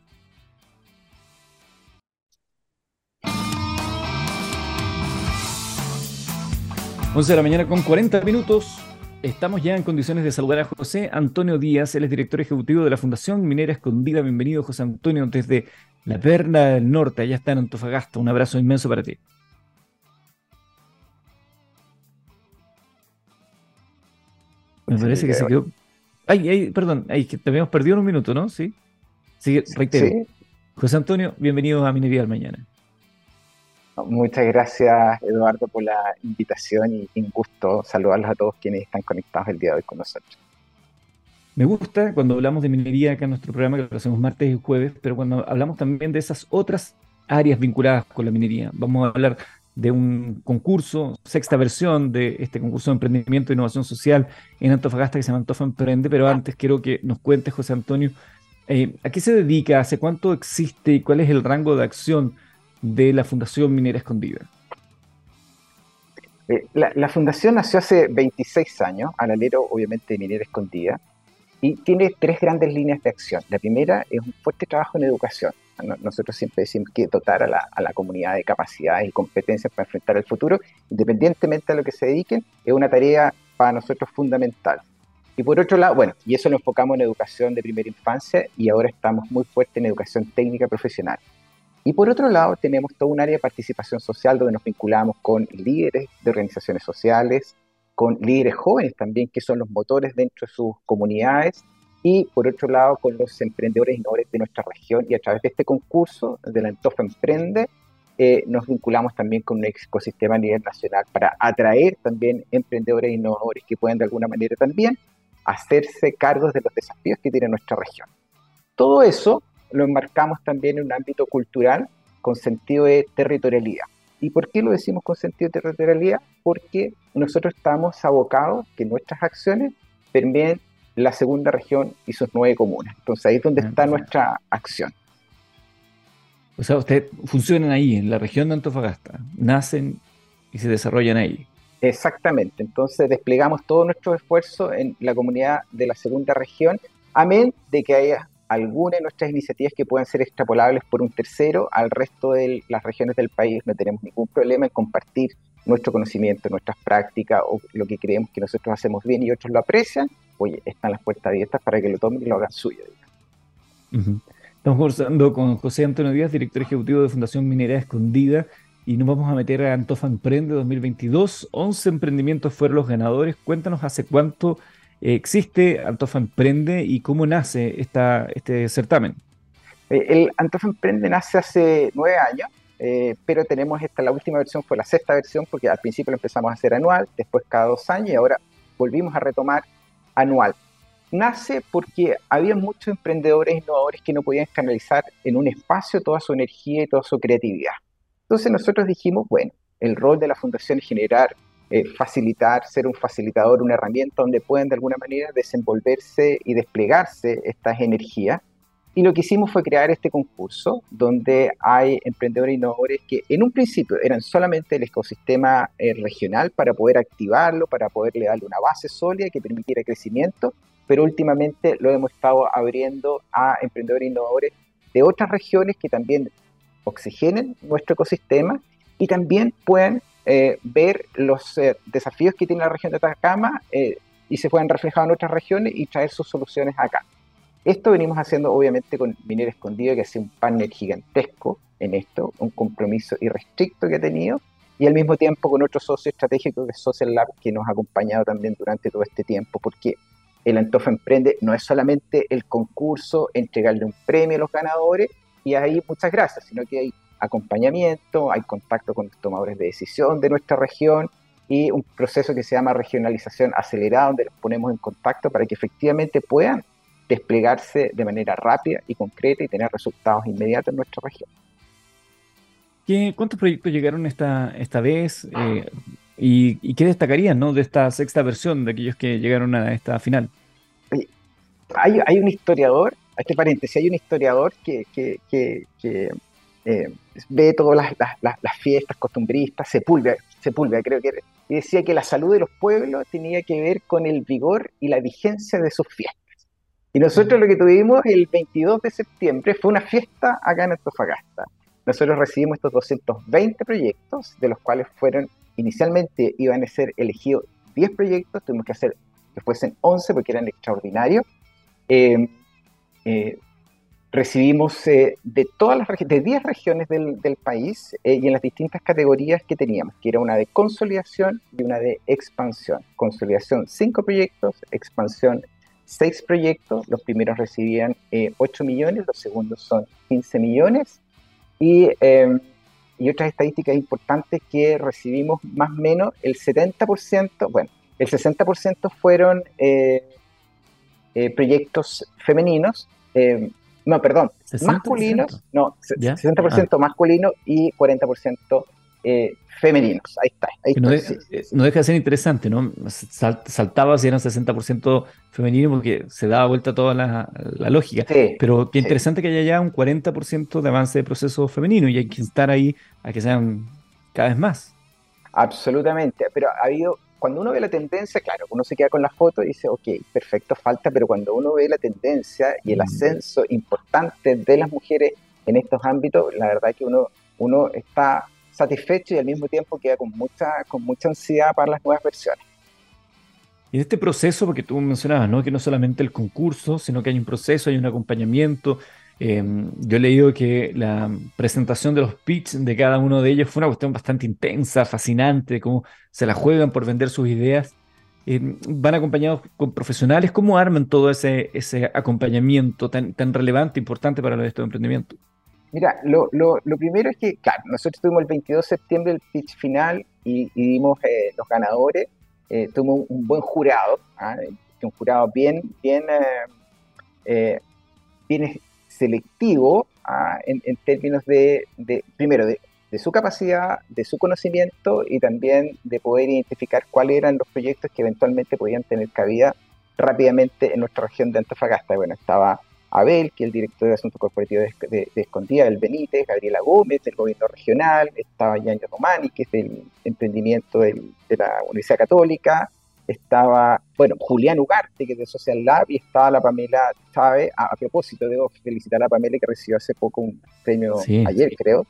11 de la mañana con 40 minutos. Estamos ya en condiciones de saludar a José Antonio Díaz, él es director ejecutivo de la Fundación Minera Escondida. Bienvenido, José Antonio, desde la Perna del Norte, allá está en Antofagasta. Un abrazo inmenso para ti. Me parece que se quedó. Ay, ay, perdón, ay, que te habíamos perdido un minuto, ¿no? Sí. Sí, reitero. José Antonio, bienvenido a Minería del Mañana. Muchas gracias, Eduardo, por la invitación y un gusto saludarlos a todos quienes están conectados el día de hoy con nosotros. Me gusta cuando hablamos de minería acá en nuestro programa, que lo hacemos martes y jueves, pero cuando hablamos también de esas otras áreas vinculadas con la minería. Vamos a hablar de un concurso, sexta versión de este concurso de emprendimiento e innovación social en Antofagasta que se llama Antofa Emprende, pero antes quiero que nos cuentes, José Antonio, eh, ¿a qué se dedica? ¿Hace cuánto existe y cuál es el rango de acción de la Fundación Minera Escondida? Eh, la, fundación nació hace 26 años, al alero obviamente de Minera Escondida, y tiene tres grandes líneas de acción. La primera es un fuerte trabajo en educación. Nosotros siempre decimos que dotar a la, a la comunidad de capacidades y competencias para enfrentar el futuro, independientemente de lo que se dediquen, es una tarea para nosotros fundamental. Y por otro lado, bueno, y eso lo enfocamos en educación de primera infancia y ahora estamos muy fuertes en educación técnica profesional. Y por otro lado, tenemos todo un área de participación social donde nos vinculamos con líderes de organizaciones sociales, con líderes jóvenes también, que son los motores dentro de sus comunidades, y por otro lado, con los emprendedores innovadores de nuestra región. Y a través de este concurso de la Antofa Emprende, eh, nos vinculamos también con un ecosistema a nivel nacional para atraer también emprendedores innovadores que puedan de alguna manera también hacerse cargos de los desafíos que tiene nuestra región. Todo eso lo enmarcamos también en un ámbito cultural con sentido de territorialidad. ¿Y por qué lo decimos con sentido de territorialidad? Porque nosotros estamos abocados que nuestras acciones permiten la segunda región y sus nueve comunas. Entonces ahí es donde está nuestra acción. O sea, ustedes funcionan ahí, en la región de Antofagasta, nacen y se desarrollan ahí. Exactamente, entonces desplegamos todo nuestro esfuerzo en la comunidad de la segunda región, amén de que haya algunas de nuestras iniciativas que puedan ser extrapolables por un tercero al resto de las regiones del país. No tenemos ningún problema en compartir nuestro conocimiento, nuestras prácticas o lo que creemos que nosotros hacemos bien y otros lo aprecian. Oye, están las puertas abiertas para que lo tomen y lo hagan suyo. Estamos conversando con José Antonio Díaz, director ejecutivo de Fundación Minera Escondida, y nos vamos a meter a Antofa Emprende 2022. 11 emprendimientos fueron los ganadores. Cuéntanos hace cuánto existe Antofa Emprende y cómo nace este certamen. Eh, Antofa Emprende nace hace nueve años, eh, pero tenemos esta, la última versión fue la sexta versión, porque al principio lo empezamos a hacer anual, después cada dos años y ahora volvimos a retomar anual. Nace porque había muchos emprendedores innovadores que no podían canalizar en un espacio toda su energía y toda su creatividad. Entonces nosotros dijimos, bueno, el rol de la fundación es generar eh, facilitar, ser un facilitador, una herramienta donde pueden de alguna manera desenvolverse y desplegarse estas energías. Y lo que hicimos fue crear este concurso donde hay emprendedores innovadores que en un principio eran solamente el ecosistema eh, regional para poder activarlo, para poderle darle una base sólida que permitiera crecimiento, pero últimamente lo hemos estado abriendo a emprendedores innovadores de otras regiones que también oxigenen nuestro ecosistema y también puedan eh, ver los eh, desafíos que tiene la región de Atacama y se puedan reflejar en otras regiones y traer sus soluciones acá. Esto venimos haciendo obviamente con Minera Escondido, que hace un partner gigantesco en esto, un compromiso irrestricto que ha tenido, y al mismo tiempo con otro socio estratégico que es Social Lab, que nos ha acompañado también durante todo este tiempo, porque el Antofa Emprende no es solamente el concurso, entregarle un premio a los ganadores y ahí muchas gracias, sino que hay acompañamiento, hay contacto con los tomadores de decisión de nuestra región y un proceso que se llama regionalización acelerada, donde los ponemos en contacto para que efectivamente puedan desplegarse de manera rápida y concreta y tener resultados inmediatos en nuestra región. ¿Qué, ¿Cuántos proyectos llegaron esta, esta vez? Eh, y, qué destacarían ¿no? de esta sexta versión de aquellos que llegaron a esta final? Hay, hay un historiador, este paréntesis, hay un historiador que, que, que, eh, ve todas las, las, las, fiestas costumbristas, Sepúlveda, Sepúlveda creo que era, y decía que la salud de los pueblos tenía que ver con el vigor y la vigencia de sus fiestas. Y nosotros lo que tuvimos el 22 de septiembre fue una fiesta acá en Antofagasta. Nosotros recibimos estos 220 proyectos, de los cuales fueron, inicialmente iban a ser elegidos 10 proyectos, tuvimos que hacer que fuesen 11 porque eran extraordinarios. Em, eh, recibimos eh, de todas las de 10 regiones del, del país eh, y en las distintas categorías que teníamos, que era una de consolidación y una de expansión. Consolidación 5 proyectos, expansión seis proyectos, los primeros recibían 8 eh, millones, los segundos son 15 millones, y, em, y otras estadísticas importantes que recibimos más o menos el 70%, bueno, el 60% fueron eh, eh, proyectos femeninos, em, no, perdón, masculinos, no, 60% ah. masculinos y 40% eh, femeninos. Ahí está. Eh, no, deja de ser interesante, ¿no? saltaba si eran 60% femenino porque se daba vuelta toda la, lógica. Pero qué interesante que haya ya un 40% de avance de proceso femenino y hay que estar ahí a que sean cada vez más. Absolutamente. Pero ha habido, cuando uno ve la tendencia, claro, uno se queda con la foto y dice, ok, perfecto, falta, pero cuando uno ve la tendencia y el mm. ascenso importante de las mujeres en estos ámbitos, la verdad que uno, uno está satisfecho y al mismo tiempo queda con mucha, con mucha ansiedad para las nuevas versiones. Y en este proceso, porque tú mencionabas, ¿no? Que no solamente el concurso, sino que hay un proceso, hay un acompañamiento. Em, yo he leído que la presentación de los pitch de cada uno de ellos fue una cuestión bastante intensa, fascinante, cómo se la juegan por vender sus ideas. Em, van acompañados con profesionales. ¿Cómo arman todo ese, ese acompañamiento tan, tan relevante, importante para estos emprendimientos? Mira, lo, lo, lo, primero es que, claro, nosotros tuvimos el 22 de septiembre el pitch final y, dimos eh, los ganadores. Eh, tuvimos un, buen jurado, ¿ah? un jurado bien, bien, eh, bien selectivo ¿ah? en, en, términos de, de primero, de, de, su capacidad, de su conocimiento y también de poder identificar cuáles eran los proyectos que eventualmente podían tener cabida rápidamente en nuestra región de Antofagasta. Bueno, estaba Abel, que es el director de Asuntos Corporativos de, Escondida, el Benítez, Gabriela Gómez, del gobierno regional, estaba Yanyo Romani, que es del emprendimiento de la Universidad Católica, estaba, bueno, Julián Ugarte, que es de Social Lab, y estaba la Pamela Chávez. A, propósito, debo felicitar a la Pamela, que recibió hace poco un premio, ayer creo.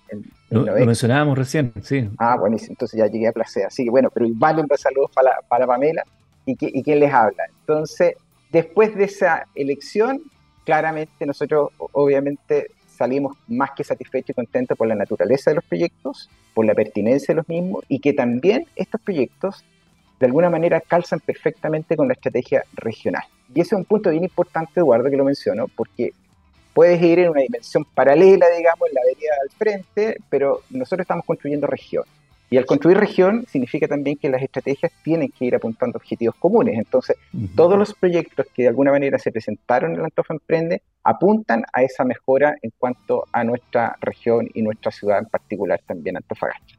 lo, mencionábamos recién, sí. Ah, buenísimo, entonces ya llegué a placer. Así que bueno, pero igual un saludos para, para Pamela y, que, y quién les habla. Entonces, después de esa elección, claramente nosotros obviamente salimos más que satisfechos y contentos por la naturaleza de los proyectos, por la pertinencia de los mismos y que también estos proyectos de alguna manera calzan perfectamente con la estrategia regional. Y ese es un punto bien importante, Eduardo, que lo menciono, porque puedes ir en una dimensión paralela, digamos, en la avenida al frente, pero nosotros estamos construyendo región. Y al construir región significa también que las estrategias tienen que ir apuntando objetivos comunes. Entonces, todos los proyectos que de alguna manera se presentaron en el Antofa Emprende apuntan a esa mejora en cuanto a nuestra región y nuestra ciudad en particular también, Antofagasta.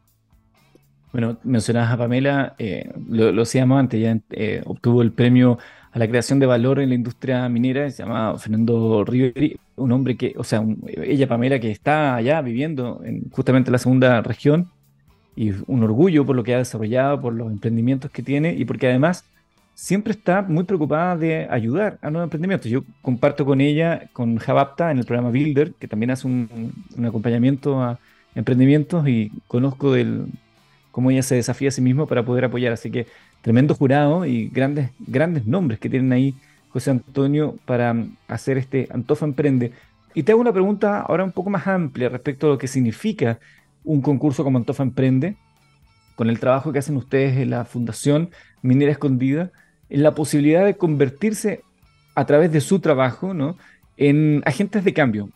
Bueno, mencionabas a Pamela, eh, lo, lo decíamos antes, ya eh, obtuvo el premio a la creación de valor en la industria minera, se llama Fernando Riveri, un hombre que, o sea, ella Pamela que está allá viviendo en la segunda región y un orgullo por lo que ha desarrollado, por los emprendimientos que tiene y porque además siempre está muy preocupada de ayudar a nuevos emprendimientos. Yo comparto con ella, con Javapta, en el programa Builder, que también hace un, un acompañamiento a emprendimientos y conozco del cómo ella se desafía a sí misma para poder apoyar. Así que tremendo jurado y grandes, grandes nombres que tienen ahí José Antonio para hacer este Antofa Emprende. Y te hago una pregunta ahora un poco más amplia respecto a lo que significa un concurso como Antofa Emprende, con el trabajo que hacen ustedes en la Fundación Minera Escondida, en la posibilidad de convertirse a través de su trabajo ¿no? en agentes de cambio.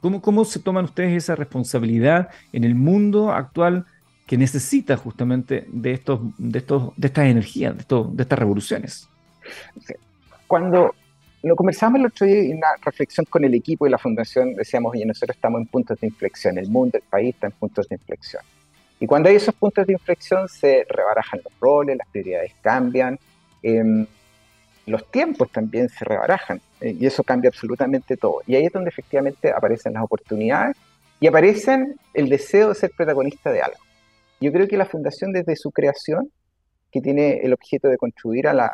¿Cómo, ¿Cómo se toman ustedes esa responsabilidad en el mundo actual que necesita justamente de, estos, de, estos, de estas energías, de, de estas revoluciones. Cuando lo conversamos el otro día en una reflexión con el equipo y la fundación, decíamos, oye, nosotros estamos en puntos de inflexión, el mundo, el país está en puntos de inflexión. Y cuando hay esos puntos de inflexión se rebarajan los roles, las prioridades cambian, em, los tiempos también se rebarajan eh, y eso cambia absolutamente todo. Y ahí es donde efectivamente aparecen las oportunidades y aparecen el deseo de ser protagonista de algo. Yo creo que la fundación desde su creación, que tiene el objeto de contribuir a la,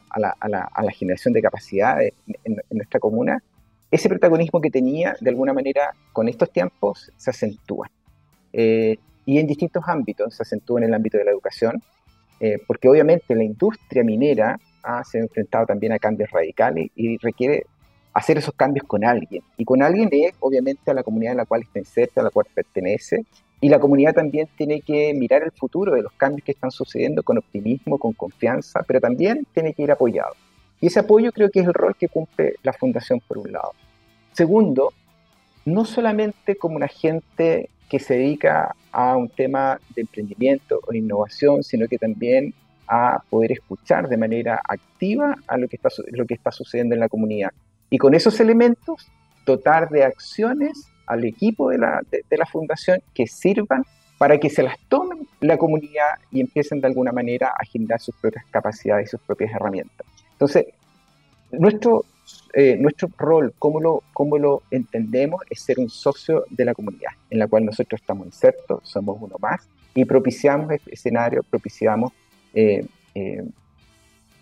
generación de capacidades en, nuestra comuna, ese protagonismo que tenía, de alguna manera, con estos tiempos, se acentúa. Eh, y en distintos ámbitos, se acentúa en el ámbito de la educación, eh, porque obviamente la industria minera ha, se ha enfrentado también a cambios radicales y requiere hacer esos cambios con alguien. Y con alguien es, obviamente, a la comunidad en la cual está inserta, a la cual pertenece, y la comunidad también tiene que mirar el futuro de los cambios que están sucediendo con optimismo, con confianza, pero también tiene que ir apoyado. Y ese apoyo creo que es el rol que cumple la fundación por un lado. Segundo, no solamente como un agente que se dedica a un tema de emprendimiento o innovación, sino que también a poder escuchar de manera activa a lo que está sucediendo en la comunidad. Y con esos elementos, dotar de acciones al equipo de la, de, la fundación que sirvan para que se las tomen la comunidad y empiecen de alguna manera a generar sus propias capacidades y sus propias herramientas. Entonces, nuestro, eh, nuestro rol, como lo, como lo entendemos, es ser un socio de la comunidad, en la cual nosotros estamos insertos, somos uno más, y propiciamos escenarios, propiciamos eh, eh,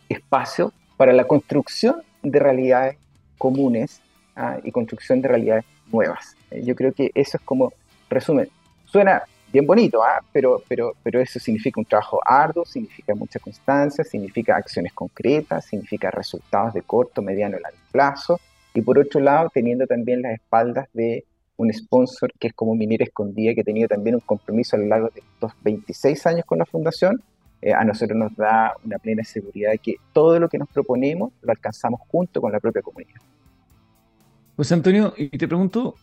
espacios para la construcción de realidades comunes ah, y construcción de realidades nuevas. Eh, yo creo que eso es como resumen. Suena bien bonito, ¿ah? pero, pero, pero eso significa un trabajo arduo, significa mucha constancia, significa acciones concretas, significa resultados de corto, mediano y largo plazo. Y por otro lado, teniendo también las espaldas de un sponsor que es como Minera Escondida, que ha tenido también un compromiso a lo largo de estos 26 años con la fundación, eh, a nosotros nos da una plena seguridad de que todo lo que nos proponemos lo alcanzamos junto con la propia comunidad. Pues Antonio, y te pregunto,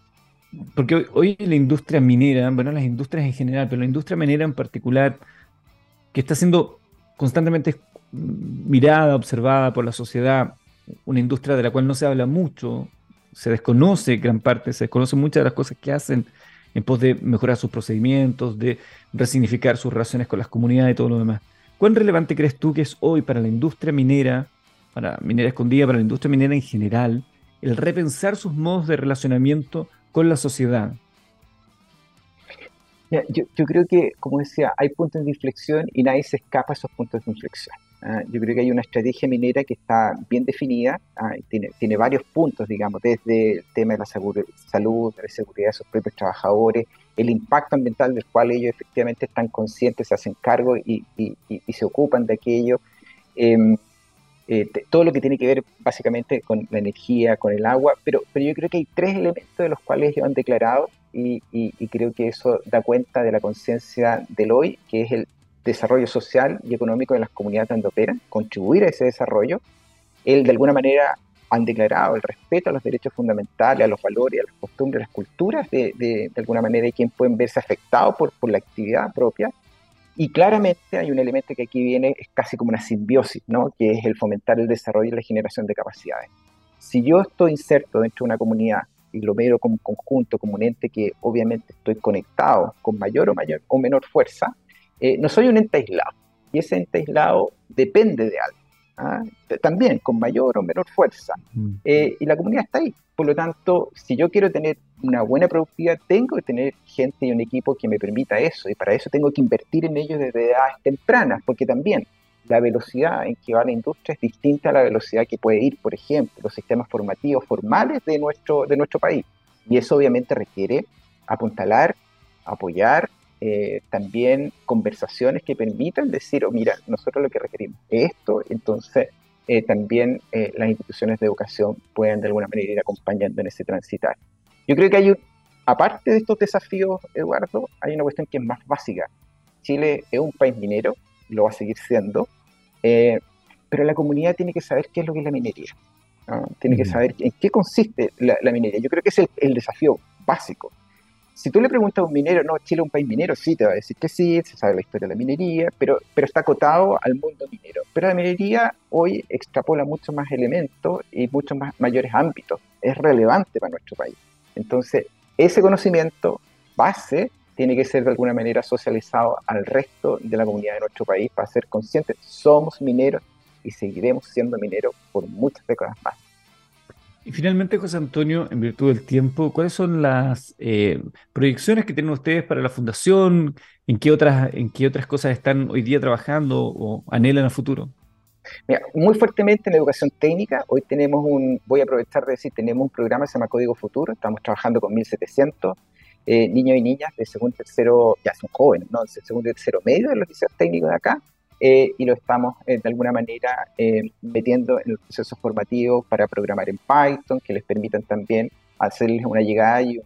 porque hoy, la industria minera, bueno, las industrias en general, pero la industria minera en particular, que está siendo constantemente mirada, observada por la sociedad, una industria de la cual no se habla mucho, se desconoce gran parte, se desconoce muchas de las cosas que hacen en pos de mejorar sus procedimientos, de resignificar sus relaciones con las comunidades y todo lo demás. ¿Cuán relevante crees tú que es hoy para la industria minera, para minera escondida, para la industria minera en general, el repensar sus modos de relacionamiento con la sociedad? Yo, creo que, como decía, hay puntos de inflexión y nadie se escapa a esos puntos de inflexión. ¿ah? yo creo que hay una estrategia minera que está bien definida, ¿ah? tiene, tiene varios puntos, digamos, desde el tema de la salud, de la seguridad de sus propios trabajadores, el impacto ambiental del cual ellos efectivamente están conscientes, se hacen cargo y, se ocupan de aquello. Em, eh, todo lo que tiene que ver básicamente con la energía, con el agua, pero, pero yo creo que hay tres elementos de los cuales ellos han declarado y, creo que eso da cuenta de la conciencia del hoy, que es el desarrollo social y económico de las comunidades donde operan, contribuir a ese desarrollo. Él de alguna manera han declarado el respeto a los derechos fundamentales, a los valores, a las costumbres, a las culturas de, de, alguna manera y quien pueden verse afectados por, por la actividad propia y claramente hay un elemento que aquí viene, es casi como una simbiosis, ¿no? que es el fomentar el desarrollo y la generación de capacidades. Si yo estoy inserto dentro de una comunidad y lo veo como un conjunto, como un ente que obviamente estoy conectado con mayor o, mayor o menor fuerza, Eh, no soy un ente aislado, y ese ente aislado depende de algo. ¿Ah? También con mayor o menor fuerza. Mm. Eh, y la comunidad está ahí. Por lo tanto, si yo quiero tener una buena productividad, tengo que tener gente y un equipo que me permita eso. Y para eso tengo que invertir en ellos desde edades tempranas, porque también la velocidad en que va la industria es distinta a la velocidad que puede ir, por ejemplo, los sistemas formativos formales de nuestro, de nuestro país. Y eso obviamente requiere apuntalar, apoyar, eh, también conversaciones que permitan decir, oh, mira, nosotros lo que requerimos es esto, entonces eh, también eh, las instituciones de educación pueden de alguna manera ir acompañando en ese transitar. Yo creo que hay, aparte de estos desafíos, Eduardo, hay una cuestión que es más básica. Chile es un país minero, lo va a seguir siendo, pero la comunidad tiene que saber qué es lo que es la minería. Tiene que saber en qué consiste la, minería. Yo creo que es el desafío básico si tú le preguntas a un minero, no, Chile es un país minero, sí, te va a decir que sí, se sabe la historia de la minería, pero, pero está acotado al mundo minero. Pero la minería hoy extrapola muchos más elementos y muchos más mayores ámbitos. Es relevante para nuestro país. Entonces, ese conocimiento base tiene que ser de alguna manera socializado al resto de la comunidad de nuestro país para ser conscientes. Somos mineros y seguiremos siendo mineros por muchas décadas más. Y finalmente, José Antonio, en virtud del tiempo, ¿cuáles son las eh, proyecciones que tienen ustedes para la fundación? ¿En qué, otras, ¿En qué otras cosas están hoy día trabajando o anhelan a futuro? Mira, muy fuertemente en educación técnica. Hoy tenemos un, voy a aprovechar de decir, tenemos un programa que se llama Código Futuro. Estamos trabajando con 1.700 eh, niños y niñas de segundo y tercero, ya son jóvenes, ¿no? De segundo y tercero medio de los liceos técnicos de acá. Eh, y lo estamos eh, de alguna manera eh, metiendo en el proceso formativo para programar en Python, que les permitan también hacerles una llegada y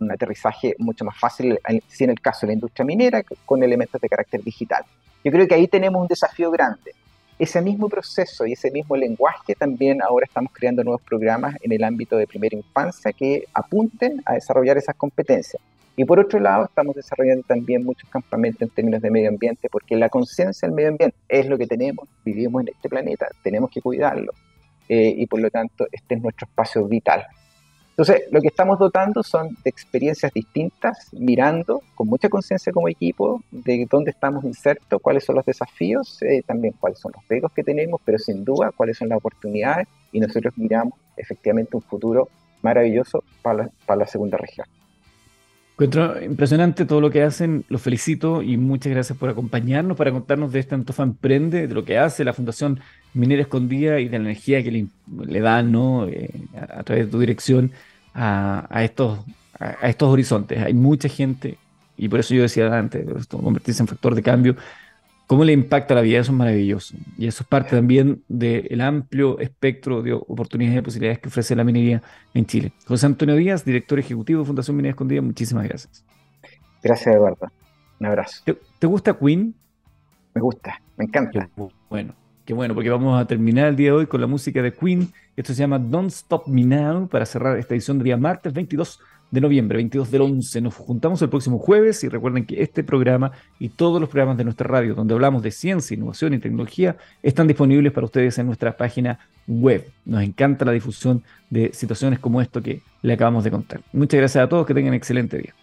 un aterrizaje mucho más fácil, si en el caso de la industria minera, con elementos de carácter digital. Yo creo que ahí tenemos un desafío grande. Ese mismo proceso y ese mismo lenguaje también ahora estamos creando nuevos programas en el ámbito de primera infancia que apunten a desarrollar esas competencias. Y por otro lado, estamos desarrollando también muchos campamentos en términos de medio ambiente, porque la conciencia del medio ambiente es lo que tenemos, vivimos en este planeta, tenemos que cuidarlo. Eh, y por lo tanto, este es nuestro espacio vital. Entonces, lo que estamos dotando son de experiencias distintas, mirando con mucha conciencia como equipo de dónde estamos insertos, cuáles son los desafíos, eh, también cuáles son los pegos que tenemos, pero sin duda cuáles son las oportunidades y nosotros miramos efectivamente un futuro maravilloso para para la segunda región. Encuentro impresionante todo lo que hacen, los felicito y muchas gracias por acompañarnos para contarnos de esta Antofa Emprende, de lo que hace la Fundación Minera Escondida y de la energía que le, dan ¿no? Eh, a, través de tu dirección a, estos, a, estos horizontes. Hay mucha gente, y por eso yo decía antes, convertirse en factor de cambio, cómo le impacta la vida, eso es maravilloso. Y eso es parte también del amplio espectro de oportunidades y posibilidades que ofrece la minería en Chile. José Antonio Díaz, director ejecutivo de Fundación Minería Escondida, muchísimas gracias. Gracias, Eduardo. Un abrazo. ¿Te, gusta Queen? Me gusta, me encanta. bueno, qué bueno, porque vamos a terminar el día de hoy con la música de Queen. Esto se llama Don't Stop Me Now para cerrar esta edición de día martes 22 de noviembre, 22 del 11. Nos juntamos el próximo jueves y recuerden que este programa y todos los programas de nuestra radio donde hablamos de ciencia, innovación y tecnología están disponibles para ustedes en nuestra página web. Nos encanta la difusión de situaciones como esto que le acabamos de contar. Muchas gracias a todos, que tengan excelente día.